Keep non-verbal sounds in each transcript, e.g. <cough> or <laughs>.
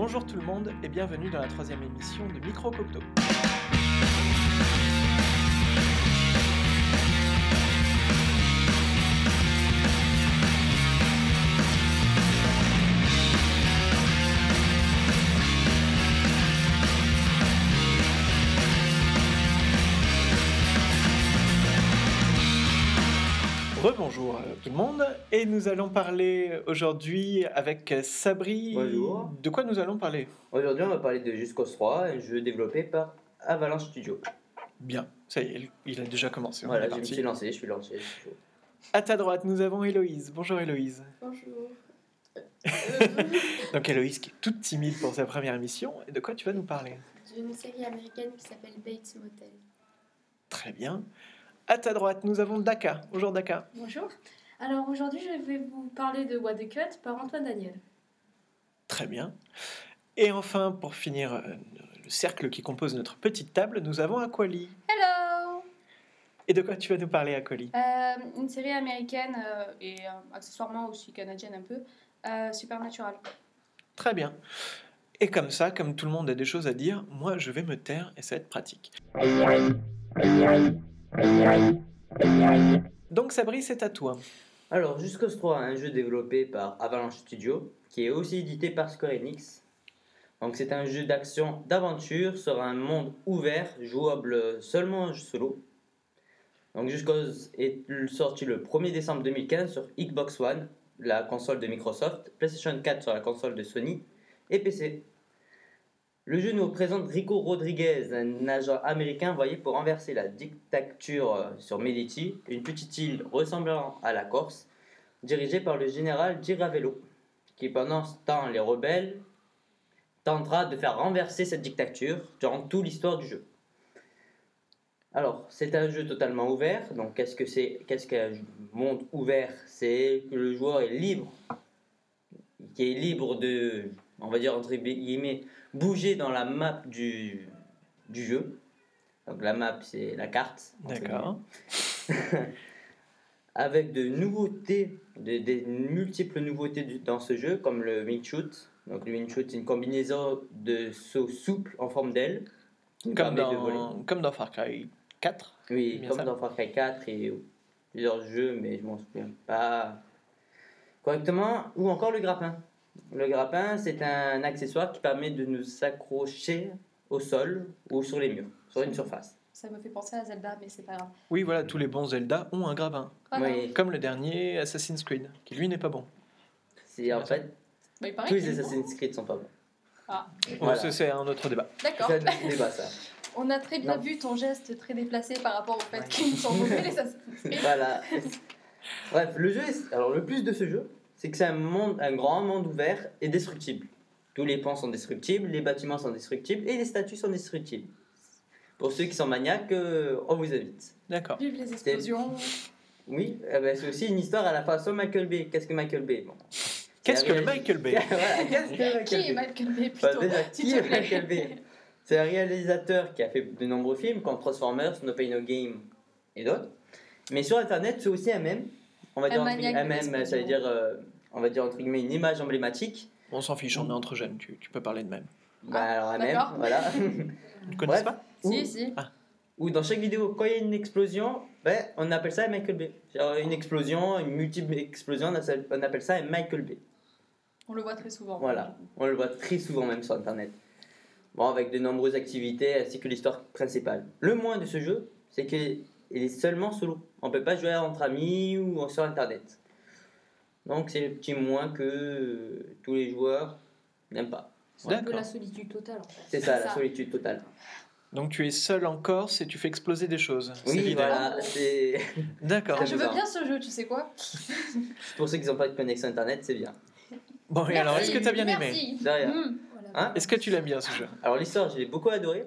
Bonjour tout le monde et bienvenue dans la troisième émission de Micro Cocteau. Rebonjour euh, tout le monde et nous allons parler aujourd'hui avec Sabri. Bonjour. De quoi nous allons parler? Aujourd'hui, on va parler de Jusqu'au 3, un jeu développé par Avalanche Studio. Bien, ça y est, il a déjà commencé. on Voilà, est je me parti. suis lancé, je suis lancé. je suis chaud. À ta droite, nous avons Héloïse. Bonjour Héloïse. Bonjour. <laughs> Donc Héloïse qui est toute timide pour sa première émission. Et de quoi tu vas nous parler? D'une série américaine qui s'appelle Bates Motel. Très bien. À ta droite, nous avons Daka. Bonjour Daka. Bonjour. Alors aujourd'hui, je vais vous parler de What the Cut par Antoine Daniel. Très bien. Et enfin, pour finir euh, le cercle qui compose notre petite table, nous avons Aquali. Hello Et de quoi tu vas nous parler, Aquali Euh, Une série américaine euh, et euh, accessoirement aussi canadienne un peu, Supernatural. Très bien. Et comme ça, comme tout le monde a des choses à dire, moi je vais me taire et ça va être pratique. Donc Sabri, c'est à toi. Alors, Jusqu'au 3, un jeu développé par Avalanche Studio, qui est aussi édité par Square Enix. Donc, c'est un jeu d'action d'aventure sur un monde ouvert, jouable seulement en solo. Donc, Jusqu'au est sorti le 1er décembre 2015 sur Xbox One, la console de Microsoft, PlayStation 4 sur la console de Sony et PC. Le jeu nous présente Rico Rodriguez, un agent américain envoyé pour renverser la dictature euh, sur Medici, une petite île ressemblant à la Corse, dirigée par le général Giravello, qui pendant ce temps les rebelles tentera de faire renverser cette dictature durant toute l'histoire du jeu. Alors, c'est un jeu totalement ouvert. Donc, qu'est-ce que c'est Qu'est-ce qu'un monde ouvert? C'est que le joueur est libre, qui est libre de, on va dire entre guillemets, bouger dans la map du, du jeu. Donc, la map, c'est la carte. D'accord. <laughs> avec de nouveautés, de- des multiples nouveautés du- dans ce jeu, comme le wing shoot. Donc le wing shoot, c'est une combinaison de sauts souples en forme d'aile. Comme dans, comme dans Far Cry 4. Oui, comme ça. dans Far Cry 4 et plusieurs jeux, mais je m'en souviens pas correctement. Ou encore le grappin. Le grappin, c'est un accessoire qui permet de nous accrocher au sol ou sur les murs, sur une surface. Ça me fait penser à Zelda, mais c'est pas grave. Oui, voilà, tous les bons Zelda ont un grappin. Voilà. Oui, Comme le dernier Assassin's Creed, qui lui n'est pas bon. c'est en fait, Bah, tous les. Assassin's Creed sont pas bons. Ah, Voilà. c'est un autre débat. d'accord. C'est un autre débat, ça. <laughs> On a très bien Non. vu ton geste très déplacé par rapport au fait Ouais. qu'ils sont mauvais les <laughs> Assassin's Creed. Voilà. Bref, le jeu est... Alors, le plus de ce jeu, c'est que c'est un monde, un grand monde ouvert et destructible. Tous les ponts sont destructibles, les bâtiments sont destructibles et les statues sont destructibles. Pour ceux qui sont maniaques, euh, on vous invite. D'accord. Vive les explosions. Oui, eh ben, c'est aussi une histoire à la façon Michael Bay. Qu'est-ce que Michael Bay? Bon. Qu'est-ce que Michael Bay? <laughs> Voilà, qu'est-ce que Michael Qui est Bay? Michael Bay Bah, plutôt déjà, s'il qui te est. Michael Bay? C'est un réalisateur qui a fait de nombreux films comme Transformers, No Pain No Game et d'autres. Mais sur internet, c'est aussi un mème. On va dire mème, ça veut dire, euh, on va dire entre guillemets une image emblématique. On s'en fiche, on est entre jeunes, tu, tu peux parler de même. Bah, alors un mème, d'accord. voilà. <laughs> Tu connais Bref. pas Ou- Si, si. Ou dans chaque vidéo, quand il y a une explosion, ben, on appelle ça un Michael Bay. Genre une explosion, une multiple explosion, on appelle- ça un Michael Bay. On le voit très souvent. Voilà, on le voit très souvent même sur internet. Bon, avec de nombreuses activités ainsi que l'histoire principale. Le moins de ce jeu, c'est qu'il est seulement solo. On peut pas jouer entre amis ou sur internet. Donc c'est le petit moins que euh, tous les joueurs n'aiment pas. C'est un peu D'accord. la solitude totale en fait. C'est ça, la solitude totale. Donc tu es seul en Corse et tu fais exploser des choses. c'est Oui, voilà, c'est <laughs> D'accord. Ah, je veux bien ce jeu, tu sais quoi? <laughs> Pour ceux qui n'ont pas de connexion internet, c'est bien. Bon, et alors, est-ce que tu as bien aimé? Merci. De rien. Mmh. Voilà. Hein? Est-ce que tu l'aimes bien ce jeu? Alors l'histoire, j'ai beaucoup adoré,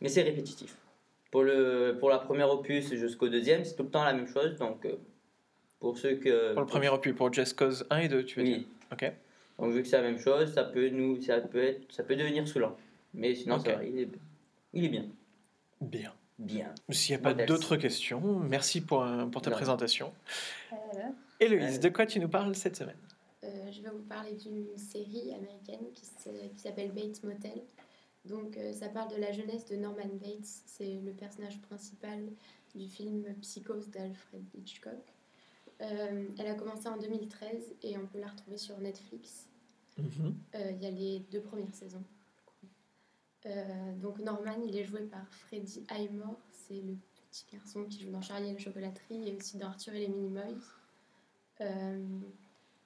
mais c'est répétitif. Pour, le, pour la première opus jusqu'au deuxième, c'est tout le temps la même chose. Donc euh, pour ceux que... Pour le premier opus, pour Just Cause 1 et 2, tu veux dire Oui. Ok. Donc vu que c'est la même chose, ça peut, nous, ça peut, être, ça peut devenir saoulant. Mais sinon, ça va, il est, il est bien. Bien. Bien. S'il n'y a pas d'autres questions, merci pour, euh, pour ta Non. présentation. Euh, Héloïse, de quoi tu nous parles cette semaine? Euh, je vais vous parler d'une série américaine qui s'appelle Bates Motel. Donc, euh, ça parle de la jeunesse de Norman Bates. C'est le personnage principal du film Psychose d'Alfred Hitchcock. Euh, elle a commencé en 2013 et on peut la retrouver sur Netflix. Mhm. Euh, Il y a les deux premières saisons. Euh, donc Norman, il est joué par Freddie Highmore. C'est le petit garçon qui joue dans Charlie et la chocolaterie et aussi dans Arthur et les Minimoys.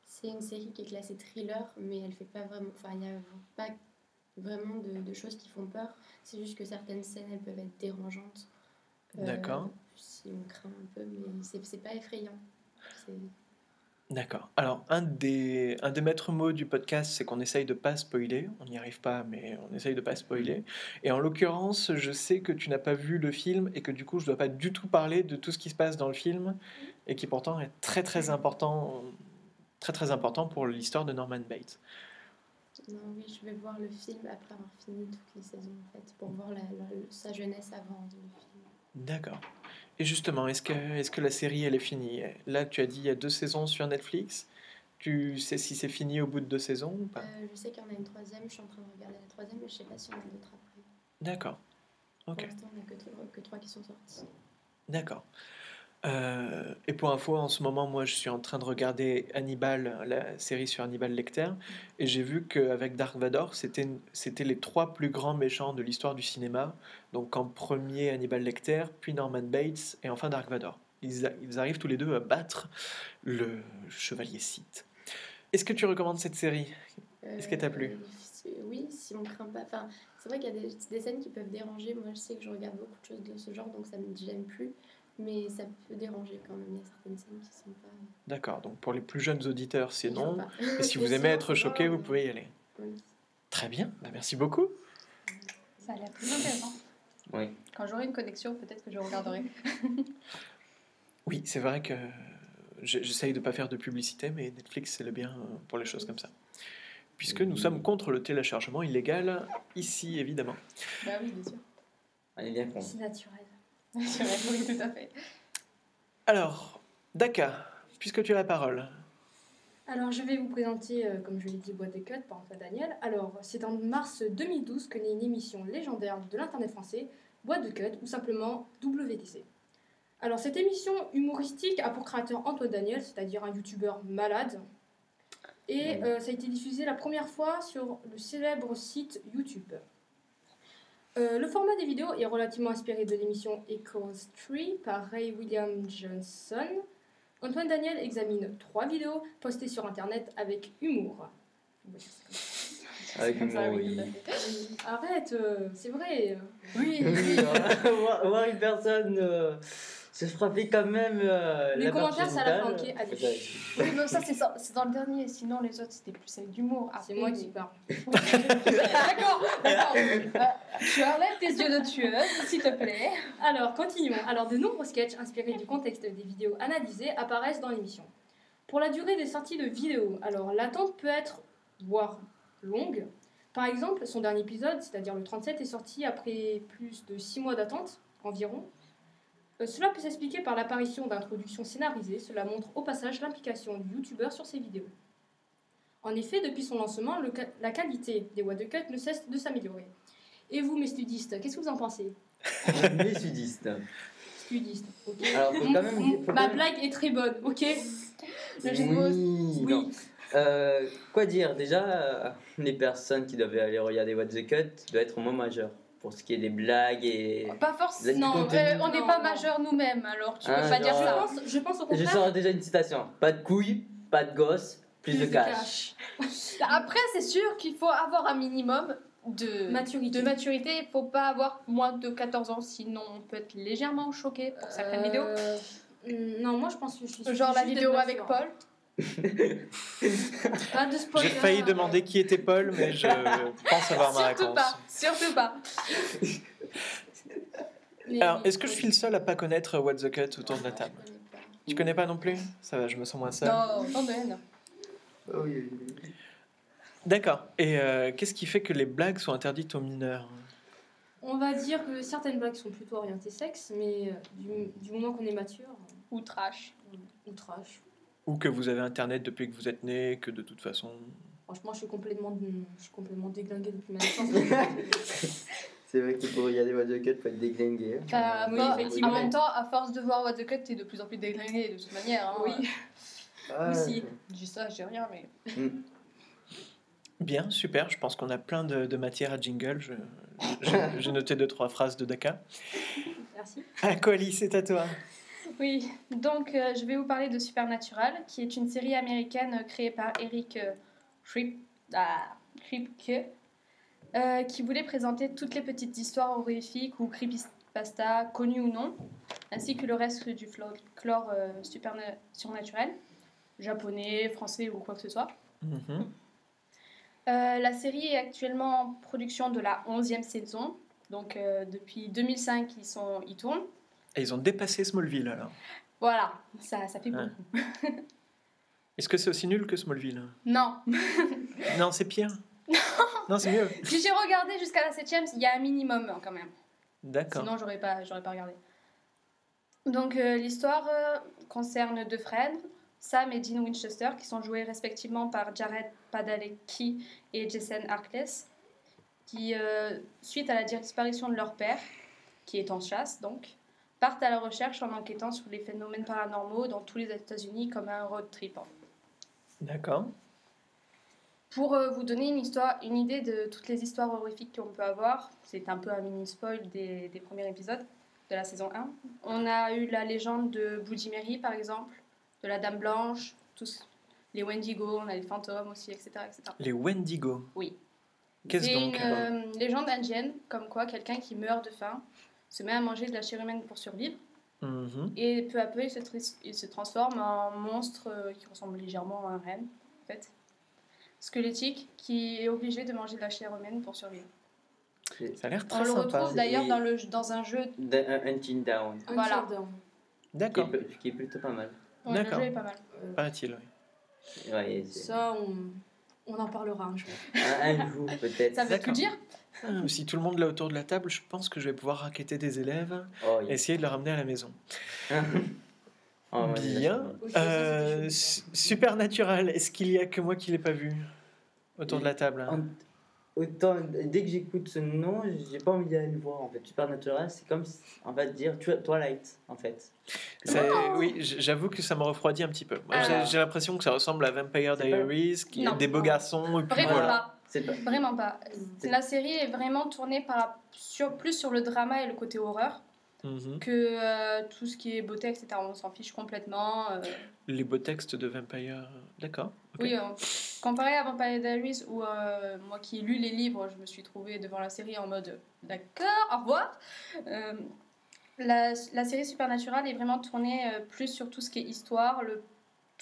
C'est une série qui est classée thriller, mais elle fait pas vraiment. Enfin, il n'y a pas vraiment de, de choses qui font peur. C'est juste que certaines scènes, elles peuvent être dérangeantes. Euh, D'accord. Si on craint un peu, mais c'est pas effrayant. D'accord. Alors, un des, un des maîtres mots du podcast, c'est qu'on essaye de pas spoiler. On n'y arrive pas, mais on essaye de pas spoiler. Et en l'occurrence, je sais que tu n'as pas vu le film et que du coup, je dois pas du tout parler de tout ce qui se passe dans le film et qui pourtant est très très important, très très important pour l'histoire de Norman Bates. Non, oui, je vais voir le film après avoir fini toutes les saisons, en fait, pour voir la- la- sa jeunesse avant le film. D'accord. Et justement, est-ce que, est-ce que la série, elle est finie? Là, tu as dit il y a deux saisons sur Netflix. Tu sais si c'est fini au bout de deux saisons ou pas? Euh, je sais qu'il y en a une troisième, je suis en train de regarder la troisième, mais je sais pas s'il y en a d'autres après. D'accord. Ok. Pour l'instant, on n'a que, que trois qui sont sortis. D'accord. Euh, et pour info, en ce moment, moi, je suis en train de regarder Hannibal, la série sur Hannibal Lecter, et j'ai vu qu'avec Dark Vador, c'était les trois plus grands méchants de l'histoire du cinéma. Donc en premier Hannibal Lecter, puis Norman Bates, et enfin Dark Vador. Ils, ils arrivent tous les deux à battre le chevalier Sith. Est-ce que tu recommandes cette série? Est-ce qu'elle t'a plu? Euh, Oui, si on craint pas. Enfin, c'est vrai qu'il y a des, des scènes qui peuvent déranger. Moi, je sais que je regarde beaucoup de choses de ce genre, donc ça me gêne plus. Mais ça peut déranger quand même. Il y a certaines scènes qui sont pas. D'accord, donc pour les plus jeunes auditeurs, c'est non. Et si <laughs> vous aimez être choqué, vous pouvez y aller. Oui. Très bien, bah, merci beaucoup. Ça a l'air très intéressant. Oui. Quand j'aurai une connexion, peut-être que je regarderai. <laughs> Oui, c'est vrai que j'essaye de ne pas faire de publicité, mais Netflix, c'est le bien euh, pour les choses comme ça. Puisque nous sommes contre le téléchargement illégal, ici, évidemment. bah oui, bien sûr. Est bien. C'est naturel. <laughs> Oui, tout à fait. Alors, Daka, puisque tu as la parole. Alors, je vais vous présenter, euh, comme je l'ai dit, Boîte de Cut par Antoine Daniel. Alors, c'est en mars 2012 que naît une émission légendaire de l'Internet français, Boîte de Cut, ou simplement WTC. Alors, cette émission humoristique a pour créateur Antoine Daniel, c'est-à-dire un youtubeur malade. Et Mhm. euh, ça a été diffusé la première fois sur le célèbre site YouTube. Euh, le format des vidéos est relativement inspiré de l'émission Echoes Tree par Ray William Johnson. Antoine Daniel examine trois vidéos postées sur internet avec humour. Oui, Avec humour, oui. Arrête, euh, c'est vrai. Oui, Oui, <laughs> voir, voir une personne euh, se frapper quand même. euh, Les la commentaires, ça l'a flanqué, allez. Ça- Oui, mais ça, c'est dans le dernier. Sinon, les autres, c'était plus avec d'humour. C'est moi qui parle. <laughs> D'accord, d'accord. Euh, tu enlèves tes yeux de tueuse, s'il te plaît. Alors, continuons. Alors, de nombreux sketchs inspirés du contexte des vidéos analysées apparaissent dans l'émission. Pour la durée des sorties de vidéos, alors l'attente peut être, voire longue. Par exemple, son dernier épisode, c'est-à-dire le 37, est sorti après plus de 6 mois d'attente environ. Euh, cela peut s'expliquer par l'apparition d'introductions scénarisées. Cela montre au passage l'implication du youtubeur sur ses vidéos. En effet, depuis son lancement, le la qualité des What the Cut ne cesse de s'améliorer. Et vous, mes studistes, qu'est-ce que vous en pensez? <laughs> Les sudistes. Studistes, ok Alors, faut quand même dire- faut Ma même- blague est très bonne, ok? Oui, non. Euh, quoi dire? Déjà, euh, les personnes qui doivent aller regarder What the Cut doivent être au moins majeures. Pour ce qui est des blagues et. Pas forcément. Du Non. Euh, on n'est pas non. majeurs nous-mêmes, alors tu Ah, peux pas dire genre- je ça. pense, je pense au Je contraire. sors déjà une citation. Pas de couilles, pas de gosses, plus, de cash. <laughs> Après, c'est sûr qu'il faut avoir un minimum de Maturité. De maturité, il faut pas avoir moins de 14 ans, sinon on peut être légèrement choqué pour certaines vidéos. Euh, mm, Non, moi je pense que je suis. Genre la vidéo avec. Paul. <laughs> Pas de spoiler. J'ai failli demander qui était Paul, mais je <laughs> pense avoir ma Surtout réponse. pas, surtout pas. Mais <laughs> Alors, est-ce que je suis le seul à pas connaître What the Cut autour de la table? Je connais pas. Tu connais pas non plus? Ça va, je me sens moins seul. Non, non de haine. D'accord. Et euh, qu'est-ce qui fait que les blagues sont interdites aux mineurs? On va dire que certaines blagues sont plutôt orientées sexe, mais euh, du, du moment qu'on est mature, Ou trash. euh, ou trash. Ou que vous avez Internet depuis que vous êtes né, que de toute façon... Franchement, je suis complètement, je suis complètement déglinguée depuis ma naissance. <laughs> C'est vrai que pour regarder What the Cut, faut être déglingué. hein. Enfin, Oui, effectivement. en même temps, à force de voir What the Cut, t'es de plus en plus déglingué de toute manière. Hein. Oui. Ah, Aussi. Je dis ça, je dis rien, mais. Bien, super. Je pense qu'on a plein de, de matière à jingle. Je- je- J'ai noté deux, trois phrases de Daka. Merci. Ah, Coali, c'est à toi. Oui, donc euh, je vais vous parler de Supernatural, qui est une série américaine euh, créée par Eric euh, Krip- ah, Kripke, euh, qui voulait présenter toutes les petites histoires horrifiques ou creepypasta, connues ou non, ainsi que le reste du folklore euh, surnaturel, japonais, français ou quoi que ce soit. Mhm. Euh, la série est actuellement en production de la 11e saison, donc depuis 2005 ils, sont, ils tournent. Et ils ont dépassé Smallville alors. Voilà, ça, ça fait Ouais. beaucoup. <laughs> Est-ce que c'est aussi nul que Smallville Non, <laughs> Non, c'est pire. Non, c'est mieux. Si j'ai regardé jusqu'à la septième, il y a un minimum hein, quand même. D'accord. Sinon, j'aurais pas, j'aurais pas regardé. Donc, euh, l'histoire euh, concerne deux frères, Sam et Dean Winchester, qui sont joués respectivement par Jared Padalecki et Jason Harkless, qui, euh, suite à la disparition de leur père, qui est en chasse donc, partent à la recherche en enquêtant sur les phénomènes paranormaux dans tous les États-Unis comme un road trip. hein. D'accord. Pour euh, vous donner une, histoire, une idée de toutes les histoires horrifiques qu'on peut avoir, c'est un peu un mini spoil des, des premiers épisodes de la saison 1. On a eu la légende de Bloody Mary par exemple, de la Dame Blanche, tous les Wendigo, on a les fantômes aussi, etc. etc. Les Wendigo. Oui. Qu'est-ce C'est donc une euh, légende indienne, comme quoi quelqu'un qui meurt de faim se met à manger de la chair humaine pour survivre, Mhm. et peu à peu il se, il se transforme en monstre euh, qui ressemble légèrement à un renne, en fait. Squelettique, qui est obligé de manger de la chair humaine pour survivre. Ça a l'air On très le sympa. retrouve d'ailleurs dans, le, dans un jeu. Hunting Down, Voilà. Qui D'accord, qui est plutôt pas mal. Ouais, le D'accord. jeu est pas mal. Euh, paraît-il. oui. Ouais, ça, on, on en parlera un jour. un, jour peut-être. Ça veut tout dire Si tout le monde là autour de la table, je pense que je vais pouvoir raqueter des élèves Oh, et yeah. essayer de les ramener à la maison. <laughs> Oh, Bien. Euh, Supernatural, est-ce qu'il y a que moi qui l'ai pas vu autour de la table En- Autant, dès que j'écoute ce nom, j'ai pas envie d'aller le voir en fait. Supernatural, c'est comme, on va te dire, Twi- Twilight en fait. C'est- Oui, j'avoue que ça me refroidit un petit peu. Moi, j'ai- l'impression que ça ressemble à Vampire pas- Diaries, qui Non. des beaux garçons, et puis Vraiment voilà. Pas. C'est pas. Vraiment pas. C'est- La série est vraiment tournée par, sur, plus sur le drama et le côté horreur Mhm. que euh, tout ce qui est beauté, etc. On s'en fiche complètement. euh. Les beaux textes de Vampire, d'accord. ok. Oui, euh, comparé à Vampire Diaries, où euh, moi qui ai lu les livres, je me suis trouvée devant la série en mode d'accord, au revoir. Euh, la, la série Supernatural est vraiment tournée euh, plus sur tout ce qui est histoire, le,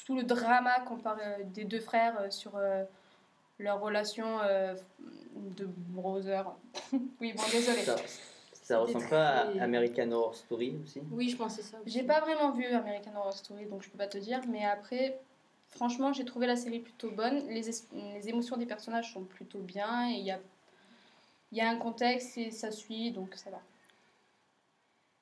tout le drama comparé, euh, des deux frères euh, sur euh, leur relation euh, de brother. <laughs> oui, bon, désolé. Ça, ça ressemble pas à American Horror Story aussi? Oui, je pensais ça. J'ai pas vraiment vu American Horror Story, donc je peux pas te dire, mais après, franchement, j'ai trouvé la série plutôt bonne. Les, es- les émotions des personnages sont plutôt bien, et il y a, il y a un contexte et ça suit, donc ça va.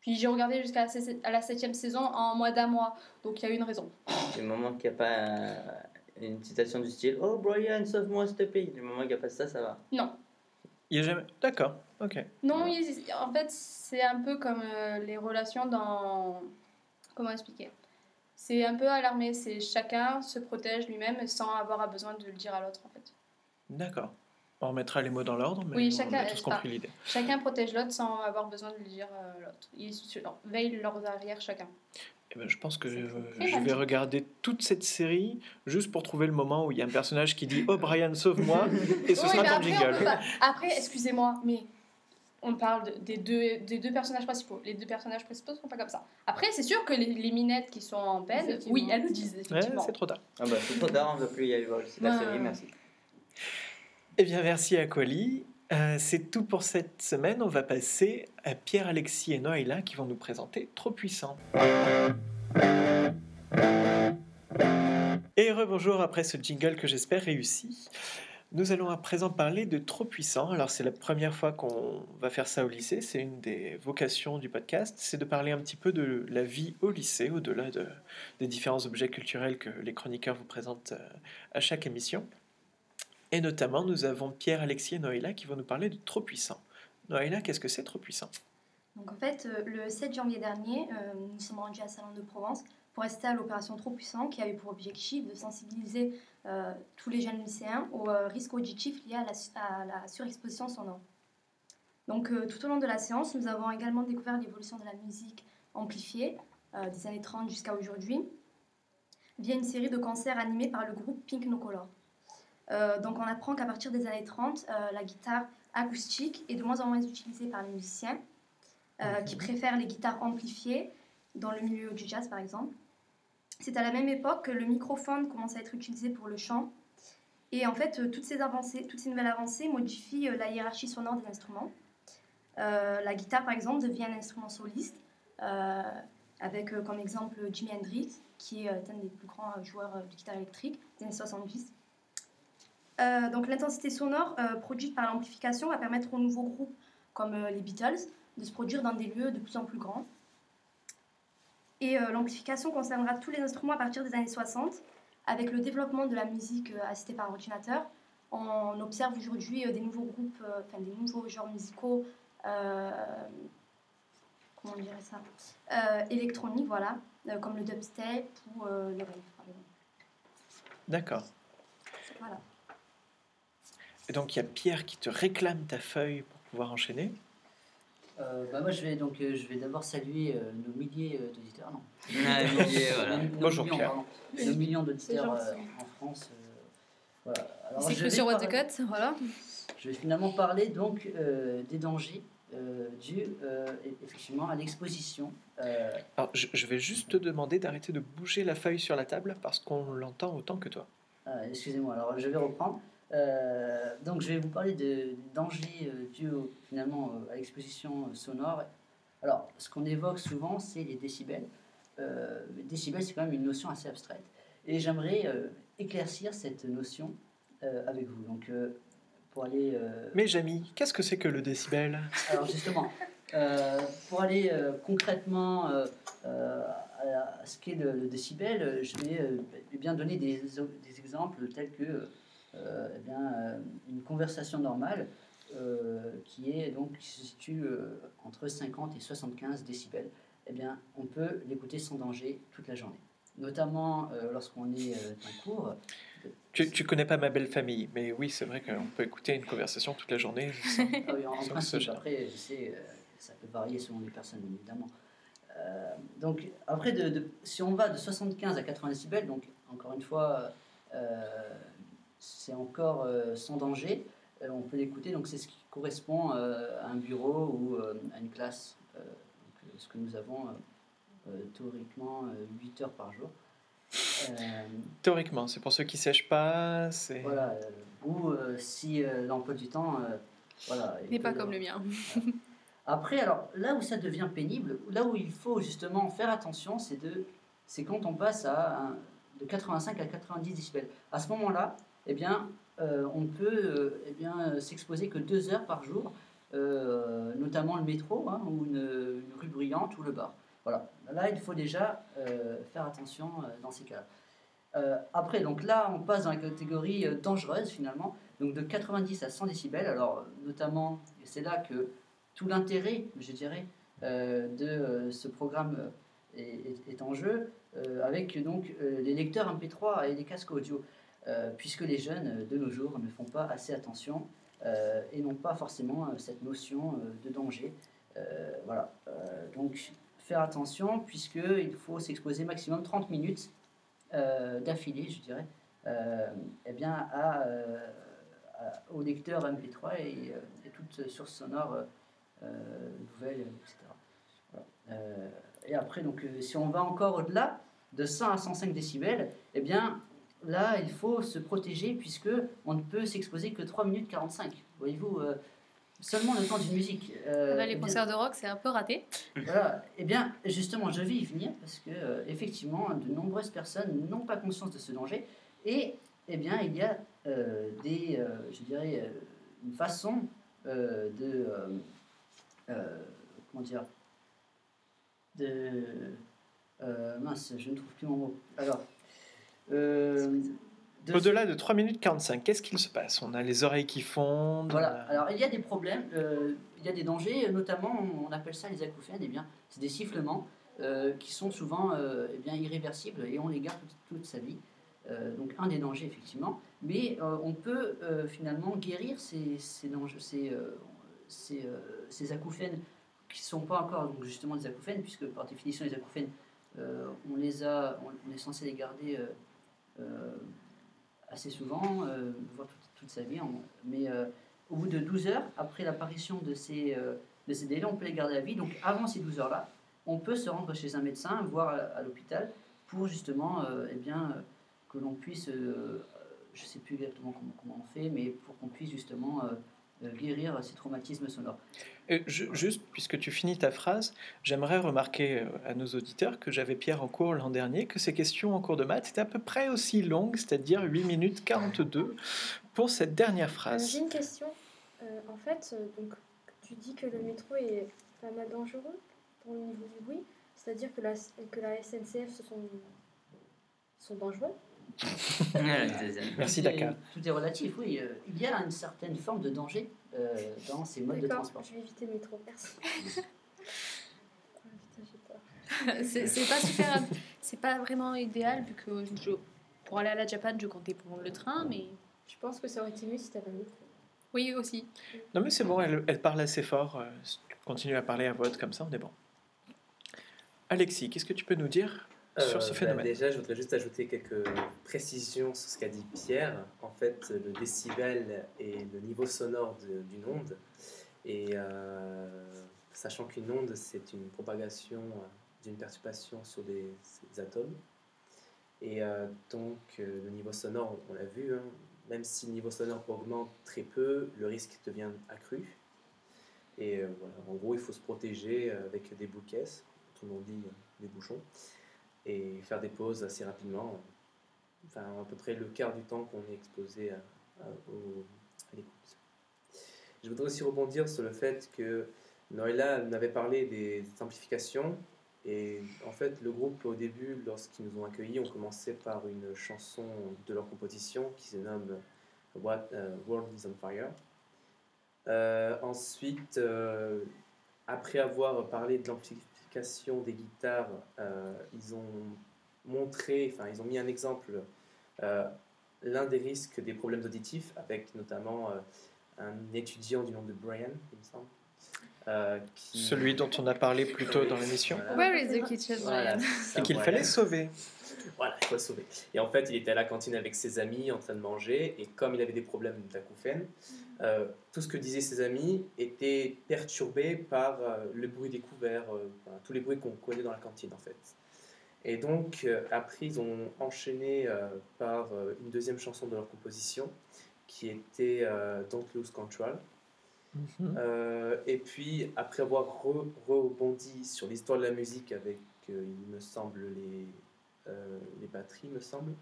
Puis j'ai regardé jusqu'à la, septième saison en moins d'un mois, donc il y a une raison. Du moment qu'il n'y a pas une citation du style Oh Brian, sauve-moi s'il te plaît. Du moment qu'il n'y a pas ça, ça va. Non, Il y a jamais. D'accord, ok. non, il- en fait, c'est un peu comme euh, les relations dans. Comment expliquer? C'est un peu alarmé, c'est chacun se protège lui-même sans avoir à besoin de le dire à l'autre, en fait. D'accord. On remettra les mots dans l'ordre, mais Oui, on chacun- a tous ah. compris l'idée. Chacun protège l'autre sans avoir besoin de le dire à l'autre. Ils veillent leurs arrières chacun. Ben, je pense que euh, je vais regarder toute cette série juste pour trouver le moment où il y a un personnage qui dit Oh Brian, sauve-moi et ce <laughs> Oui, sera ton jingle. pas- Après, excusez-moi, mais on parle de- des, deux, des deux personnages principaux. Les deux personnages principaux sont pas comme ça. Après, c'est sûr que les, les minettes qui sont en peine, oui, elles le disent, Ouais, effectivement. c'est trop tard. Ah bah c'est trop tard, on ne va plus y aller voir c'est la série, merci. Eh bien, merci à Quali. Euh, c'est tout pour cette semaine. On va passer à Pierre-Alexis et Noëlla qui vont nous présenter Trop Puissant. Et rebonjour après ce jingle que j'espère réussi. Nous allons à présent parler de Trop puissant. Alors c'est la première fois qu'on va faire ça au lycée, c'est une des vocations du podcast, c'est de parler un petit peu de la vie au lycée, au-delà de, des différents objets culturels que les chroniqueurs vous présentent euh, à chaque émission. Et notamment, nous avons Pierre, Alexis et Noëlla qui vont nous parler de Trop puissant. Noëlla, qu'est-ce que c'est Trop puissant? Donc en fait, euh, le 7 janvier dernier, euh, nous sommes rendus à Salon de Provence pour assister à l'opération Trop puissant qui avait pour objectif de sensibiliser euh, tous les jeunes lycéens au euh, risque auditif lié à la, à la surexposition sonore. Donc tout au long de la séance, nous avons également découvert l'évolution de la musique amplifiée des années 30 jusqu'à aujourd'hui via une série de concerts animés par le groupe Pink No Color. Euh, donc on apprend qu'à partir des années 30, euh, la guitare acoustique est de moins en moins utilisée par les musiciens euh, qui préfèrent les guitares amplifiées dans le milieu du jazz par exemple. C'est à la même époque que le microphone commence à être utilisé pour le chant. Et en fait, toutes ces avancées, toutes ces nouvelles avancées modifient la hiérarchie sonore des instruments. Euh, la guitare, par exemple, devient un instrument soliste, euh, avec euh, comme exemple Jimi Hendrix, qui est un des plus grands joueurs de guitare électrique des années 70. Euh, donc l'intensité sonore euh, produite par l'amplification va permettre aux nouveaux groupes comme euh, les Beatles de se produire dans des lieux de plus en plus grands. Et l'amplification concernera tous les instruments à partir des années 60. Avec le développement de la musique assistée par ordinateur, on observe aujourd'hui des nouveaux groupes, enfin des nouveaux genres musicaux, comment on dirait ça, électroniques, voilà, comme le dubstep ou le rave, par exemple. D'accord. Voilà. Et donc il y a Pierre qui te réclame ta feuille pour pouvoir enchaîner. Euh, bah moi, je vais donc euh, je vais d'abord saluer euh, nos milliers euh, d'auditeurs. Non. <laughs> Ah, milliers, voilà. Nos- nos Bonjour, millions, Pierre. pardon. Nos millions d'auditeurs euh, en France. euh, voilà. Alors, C'est je vais sur What the parler- Cut, voilà. Je vais finalement parler donc euh, des dangers euh, dus effectivement à l'exposition. euh, Alors je, je vais juste te demander d'arrêter de bouger la feuille sur la table parce qu'on l'entend autant que toi. Excusez-moi, alors je vais reprendre. Euh, donc je vais vous parler de, des dangers euh, dus au- finalement euh, à l'exposition sonore. Alors ce qu'on évoque souvent c'est les décibels. Les décibels c'est quand même une notion assez abstraite. Et j'aimerais éclaircir cette notion avec vous. Donc pour aller... Mais Jamy, qu'est-ce que c'est que le décibel? Alors justement, pour aller concrètement à, ce qu'est le, le décibel, je vais euh, bien donner des, des exemples tels que eh bien, euh, une conversation normale euh, qui est donc qui se situe euh, entre 50 et 75 décibels. Eh bien, on peut l'écouter sans danger toute la journée. Notamment euh, lorsqu'on est euh, en cours. tu, tu connais pas ma belle famille, mais oui, c'est vrai qu'on peut écouter une conversation toute la journée. sans- Ah oui, en, principe, après, je sais, euh, ça peut varier selon les personnes, évidemment. Euh, donc, après, de, de- si on va de 75 à 80 décibels, donc encore une fois, euh, c'est encore euh, sans danger, euh, on peut l'écouter, donc c'est ce qui correspond euh, à un bureau ou euh, à une classe, donc, ce que nous avons euh, euh, théoriquement 8 heures par jour. Euh, Théoriquement, c'est pour ceux qui sèchent pas. C'est voilà, euh, ou euh, si euh, l'emploi du temps, euh, voilà. Mais est pas comme le mien. Après, alors là où ça devient pénible, là où il faut justement faire attention, c'est de, c'est quand on passe à un- de 85 à 90 décibels. À ce moment-là, eh bien, euh, on peut euh, eh bien euh, s'exposer que deux heures par jour, notamment le métro hein, ou une, rue bruyante ou le bar. Voilà. Là, il faut déjà faire attention dans ces. Euh, après, donc là, on passe dans la catégorie dangereuse finalement, donc de 90 à 100 décibels. Alors, notamment, c'est là que tout l'intérêt, je dirais, de ce programme est, est- en jeu, avec donc les lecteurs MP3 et les casques audio, puisque les jeunes euh, de nos jours ne font pas assez attention euh, et n'ont pas forcément euh, cette notion euh, de danger. Euh, voilà. Euh, donc faire attention, puisqu'il faut s'exposer maximum 30 minutes euh, d'affilée, je dirais, euh, eh bien, à, euh, au lecteur MP3 et, euh, et toute source sonore euh, euh, nouvelle, etc. Euh, et après, donc, euh, si on va encore au-delà de 100 à 105 décibels, eh bien, là, il faut se protéger puisque on ne peut s'exposer que 3 minutes 45. Voyez-vous, euh, seulement le temps d'une musique. Euh, Là, eh les bien- concerts de rock, c'est un peu raté. voilà. Eh bien, justement, je vais y venir parce que, euh, effectivement, de nombreuses personnes n'ont pas conscience de ce danger et eh bien, il y a des, je dirais, une façon de, comment dire, de, mince, je ne trouve plus mon mot. Alors, euh, de- Au-delà de 3 minutes 45, qu'est-ce qu'il se passe? On a les oreilles qui fondent. Voilà, alors il y a des problèmes, euh, il y a des dangers, notamment on appelle ça les acouphènes, eh bien, c'est des sifflements euh, qui sont souvent euh, eh bien, irréversibles et on les garde toute, toute sa vie. Euh, donc un des dangers effectivement, mais euh, on peut euh, finalement guérir ces, ces, dangers, ces, euh, ces, euh, ces acouphènes qui ne sont pas encore donc, justement des acouphènes, puisque par définition les acouphènes, euh, on, les a, on, on est censé les garder euh, euh, assez souvent, euh, voire toute, sa vie, mais euh, au bout de 12 heures, après l'apparition de ces, euh, de ces délais, on peut les garder à vie. Donc avant ces 12 heures-là, on peut se rendre chez un médecin, voire à, l'hôpital, pour justement euh, eh bien, euh, que l'on puisse, euh, je ne sais plus exactement comment, on fait, mais pour qu'on puisse justement euh, euh, guérir ces traumatismes sonores. Et je- juste, puisque tu finis ta phrase, j'aimerais remarquer euh, à nos auditeurs que j'avais Pierre en cours l'an dernier, que ces questions en cours de maths étaient à peu près aussi longues, c'est-à-dire 8 minutes 42 pour cette dernière Euh, phrase. J'ai une question. Euh, en fait, euh, donc, tu dis que le métro est pas mal dangereux pour le niveau du bruit. C'est-à-dire que la, que la SNCF ce sont, sont dangereux. Merci Dakar. Tout est relatif, oui. euh, il y a une certaine forme de danger euh, dans ces modes de transport. je vais éviter le métro. Merci. <laughs> C'est pas super. C'est pas vraiment idéal vu que je- pour aller à la Japan, je comptais prendre le train, mais Je pense que ça aurait été mieux si t'avais un métro. oui aussi. Non mais c'est bon, elle, elle parle assez fort. euh, si tu continues à parler à voix haute comme ça, on est bon. Alexis, qu'est-ce que tu peux nous dire sur ce Euh, bah, Déjà, je voudrais juste ajouter quelques précisions sur ce qu'a dit Pierre. En fait, le décibel est le niveau sonore d'une onde. Et euh, sachant qu'une onde, c'est une propagation euh, d'une perturbation sur des, des atomes. Et euh, donc, euh, le niveau sonore, on l'a vu, hein, même si le niveau sonore augmente très peu, le risque devient accru. Et euh, voilà, en gros, il faut se protéger avec des bouquets, autrement dit euh, des bouchons et faire des pauses assez rapidement. Enfin, à peu près le quart du temps qu'on est exposé à, l'écoute. Je voudrais aussi rebondir sur le fait que Noëlla m'avait parlé des amplifications. Et en fait, le groupe, au début, lorsqu'ils nous ont accueillis, ont commencé par une chanson de leur composition qui se nomme What, euh, World is on Fire. Euh, ensuite, euh, après avoir parlé de des guitares, euh, ils ont montré, enfin, ils ont mis un exemple, euh, l'un des risques des problèmes auditifs, avec notamment euh, un étudiant du nom de Brian, il me semble. euh, qui... Celui dont on a parlé plus tôt dans l'émission Voilà. Where is the kitchen, Voilà, et qu'il fallait sauver. Voilà, il faut le sauver. Et en fait, il était à la cantine avec ses amis en train de manger, et comme il avait des problèmes d'acouphènes, euh, tout ce que disaient ses amis était perturbé par euh, le bruit des couverts, euh, enfin, tous les bruits qu'on connaît dans la cantine en fait. Et donc, euh, après, ils ont enchaîné euh, par euh, une deuxième chanson de leur composition, qui était euh, Don't Lose Control. Mhm. Euh, et puis, après avoir re- rebondi sur l'histoire de la musique avec, euh, il me semble, les, les batteries, me semble,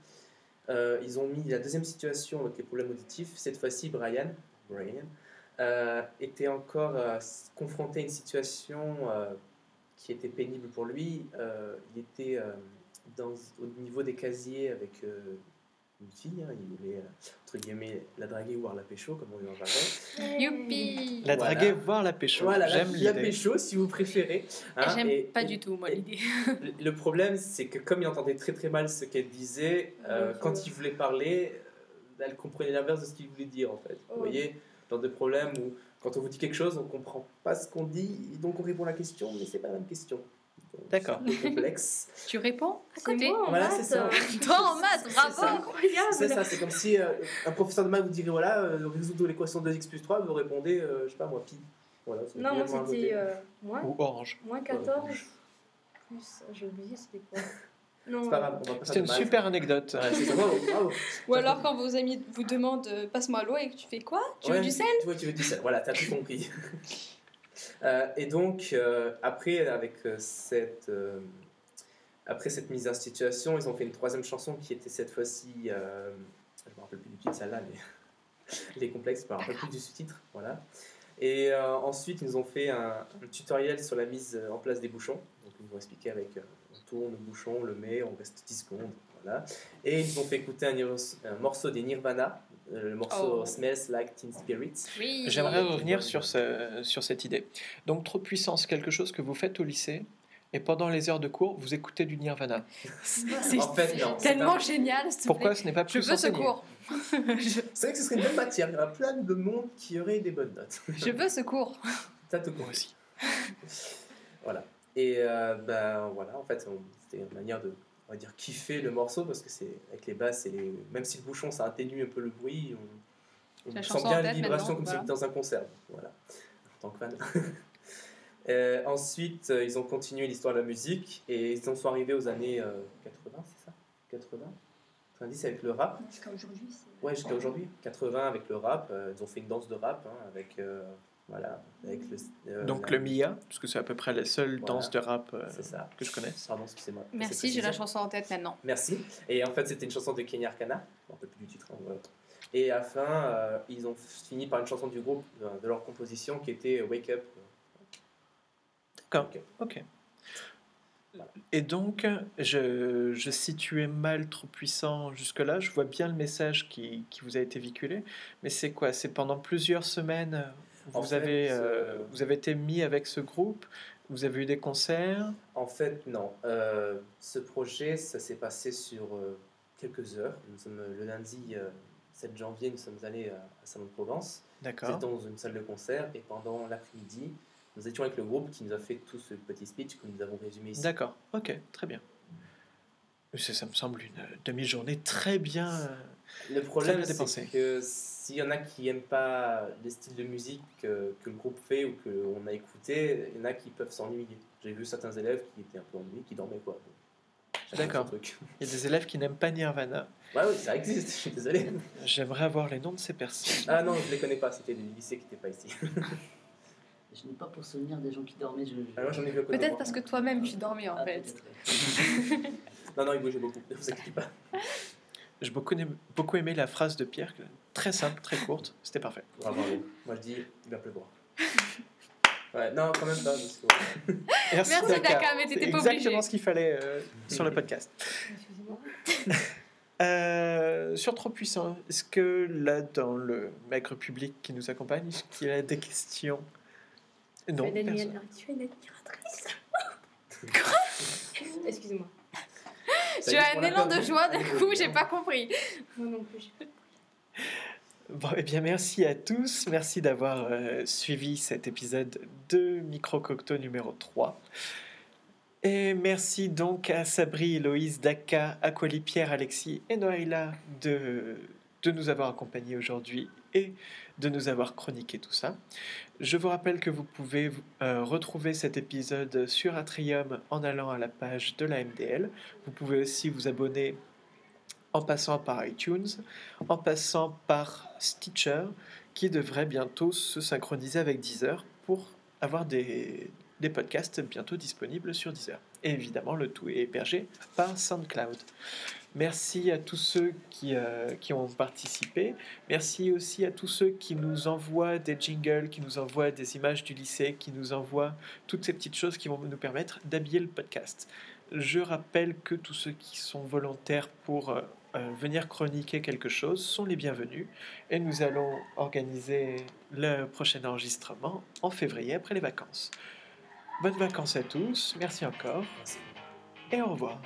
euh, ils ont mis la deuxième situation avec les problèmes auditifs. Cette fois-ci, Brian, euh, était encore euh, confronté à une situation euh, qui était pénible pour lui. Euh, il était euh, au niveau des casiers avec une fille. hein. il voulait, euh, entre guillemets, la draguer ou voir la pécho, comme on dit en jargon. <laughs> Youpi La Voilà. draguer, voir la pécho. Voilà, la, J'aime la l'idée. pécho, si vous préférez. hein. J'aime Et- pas et- du tout moi l'idée. <laughs> le- problème, c'est que comme il entendait très très mal ce qu'elle disait, euh, quand il voulait parler, euh, elle comprenait l'inverse de ce qu'il voulait dire en fait. Vous voyez, dans des problèmes où quand on vous dit quelque chose, on comprend pas ce qu'on dit, et donc on répond à la question, mais c'est pas la même question. D'accord. Complexe. <laughs> Tu réponds à C'est côté moi en Voilà, c'est ça. euh, <laughs> Toi en maths, C'est bravo. C'est ça, c'est comme si euh, un professeur de maths vous dirait voilà, euh, résoudre l'équation de 2x plus 3, vous répondez, euh, je sais pas moi, pi. Voilà, Non, moi c'était euh, moins, Ou orange. moins 14 plus. J'ai oublié c'était quoi. <laughs> Non, C'est pas grave, on va pas C'était faire une super anecdote. Ouais, c'est ça, bravo, bravo. Ou alors quand vos amis vous demandent euh, passe-moi l'eau et que tu fais quoi? Tu veux du sel? Tu vois, tu veux du sel. Voilà, t'as tout compris. Euh, et donc, euh, après, avec euh, cette, après cette mise en situation, ils ont fait une troisième chanson qui était cette fois-ci je me rappelle plus du titre celle-là, mais <laughs> les complexes, je me rappelle plus du sous-titre, voilà. Et ensuite, ils nous ont fait un, tutoriel sur la mise en place des bouchons. Donc, ils nous ont expliqué avec, on tourne le bouchon, on le met, on reste 10 secondes, voilà. Et ils nous ont fait écouter un, morceau des Nirvana, le morceau Oh. Smells Like Teen Spirit. Oui. J'aimerais revenir sur, ce, sur cette idée. Donc, trop de puissance, quelque chose que vous faites au lycée, et pendant les heures de cours, vous écoutez du Nirvana. C'est En fait, tellement génial, te Pourquoi ce n'est pas Je plus veux ce cours. je, C'est vrai que ce serait une bonne matière. Il y aura plein de monde qui aurait des bonnes notes. <laughs> je veux ce cours. Ça te Moi aussi. Voilà. Et euh, ben voilà, en fait, c'était une manière de, on va dire, kiffer le morceau parce que c'est avec les basses et les, même si le bouchon ça atténue un peu le bruit, on, sent bien en la tête vibration maintenant, comme si voilà. c'était dans un concert. Voilà. En tant que fan. <laughs> Euh, ensuite, euh, ils ont continué l'histoire de la musique et ils en sont arrivés aux années euh, 80, c'est ça? 80 90 avec le rap. Jusqu'à aujourd'hui, c'est. Ouais, jusqu'à aujourd'hui. 80 avec le rap. euh, ils ont fait une danse de rap hein, avec, euh, voilà, avec le. euh, Donc, le Mia, parce que c'est à peu près la seule Voilà. danse de rap euh, ça. que je connais. Pardon, excusez-moi. Merci, j'ai la chanson en tête maintenant. Merci. Et en fait, c'était une chanson de Kenya Arcana. Je me rappelle plus du titre. hein, voilà. Et à la fin, euh, ils ont fini par une chanson du groupe, de, leur composition, qui était Wake Up. D'accord. Ok. Ok. Et donc, je, je situais mal trop puissant jusque-là. Je vois bien le message qui, qui vous a été véhiculé. Mais c'est quoi? C'est pendant plusieurs semaines, vous, fait, avez, euh, euh, vous avez été mis avec ce groupe Vous avez eu des concerts En fait, non. Euh, ce projet, ça s'est passé sur quelques heures. Nous sommes le lundi euh, 7 janvier, nous sommes allés à, Salon de Provence. Nous D'accord. étions dans une salle de concert et pendant l'après-midi, nous étions avec le groupe qui nous a fait tout ce petit speech que nous avons résumé ici. D'accord. Ok, très bien. Ça, ça me semble une demi-journée très bien. Le problème, c'est que s'il y en a qui n'aiment pas les styles de musique que, que le groupe fait ou qu'on a écouté, il y en a qui peuvent s'ennuyer. J'ai vu certains élèves qui étaient un peu ennuyés, qui dormaient quoi. D'accord. Il y a des élèves qui n'aiment pas Nirvana. Ouais, oui, ça existe, je suis désolé. J'aimerais avoir les noms de ces personnes. Ah non, je les connais pas, c'était des lycées qui n'étaient pas ici. Je n'ai pas pour souvenir des gens qui dormaient. Je, Ah, j'en ai vu Peut-être parce que toi-même tu dormais en Ah, fait. <laughs> Non, non, ils bougeaient beaucoup, ne vous inquiétez pas. J'ai beaucoup, aimé- beaucoup aimé la phrase de Pierre, très simple, très courte. C'était parfait. Bravo. Moi je dis, il va pleuvoir. <laughs> Ouais, non, quand même pas. Parce que... Merci, Merci, Daka, mais t'étais pas exactement obligé. ce qu'il fallait euh, sur le podcast. Excusez-moi. Euh, sur Trop Puissant, est-ce que là, dans le maigre public qui nous accompagne, est-ce qu'il y a des questions? Non, personne. tu es une admiratrice. <laughs> Excusez-moi. Ça Tu as un l'a élan de joie d'un coup, j'ai pas compris. Moi non plus. Bon, eh bien, merci à tous. Merci d'avoir euh, suivi cet épisode de Micro Cocteau numéro 3. Et merci donc à Sabri, Héloïse, Daka, Aquali, Pierre, Alexis et Noëlla de, de nous avoir accompagnés aujourd'hui et de nous avoir chroniqué tout ça. Je vous rappelle que vous pouvez euh, retrouver cet épisode sur Atrium en allant à la page de la MDL. Vous pouvez aussi vous abonner en passant par iTunes, en passant par Stitcher, qui devrait bientôt se synchroniser avec Deezer pour avoir des, des podcasts bientôt disponibles sur Deezer. Et évidemment, le tout est hébergé par SoundCloud. Merci à tous ceux qui, euh, qui ont participé. Merci aussi à tous ceux qui nous envoient des jingles, qui nous envoient des images du lycée, qui nous envoient toutes ces petites choses qui vont nous permettre d'habiller le podcast. Je rappelle que tous ceux qui sont volontaires pour euh, euh, venir chroniquer quelque chose sont les bienvenus et nous allons organiser le prochain enregistrement en février après les vacances. Bonnes vacances à tous, merci encore et au revoir.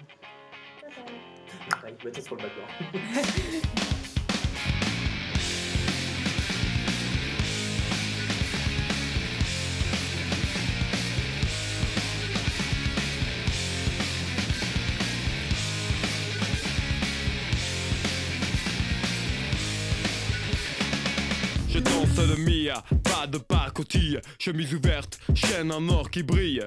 Je danse le Mia, pas de pacotille, chemise ouverte, chaîne en or qui brille.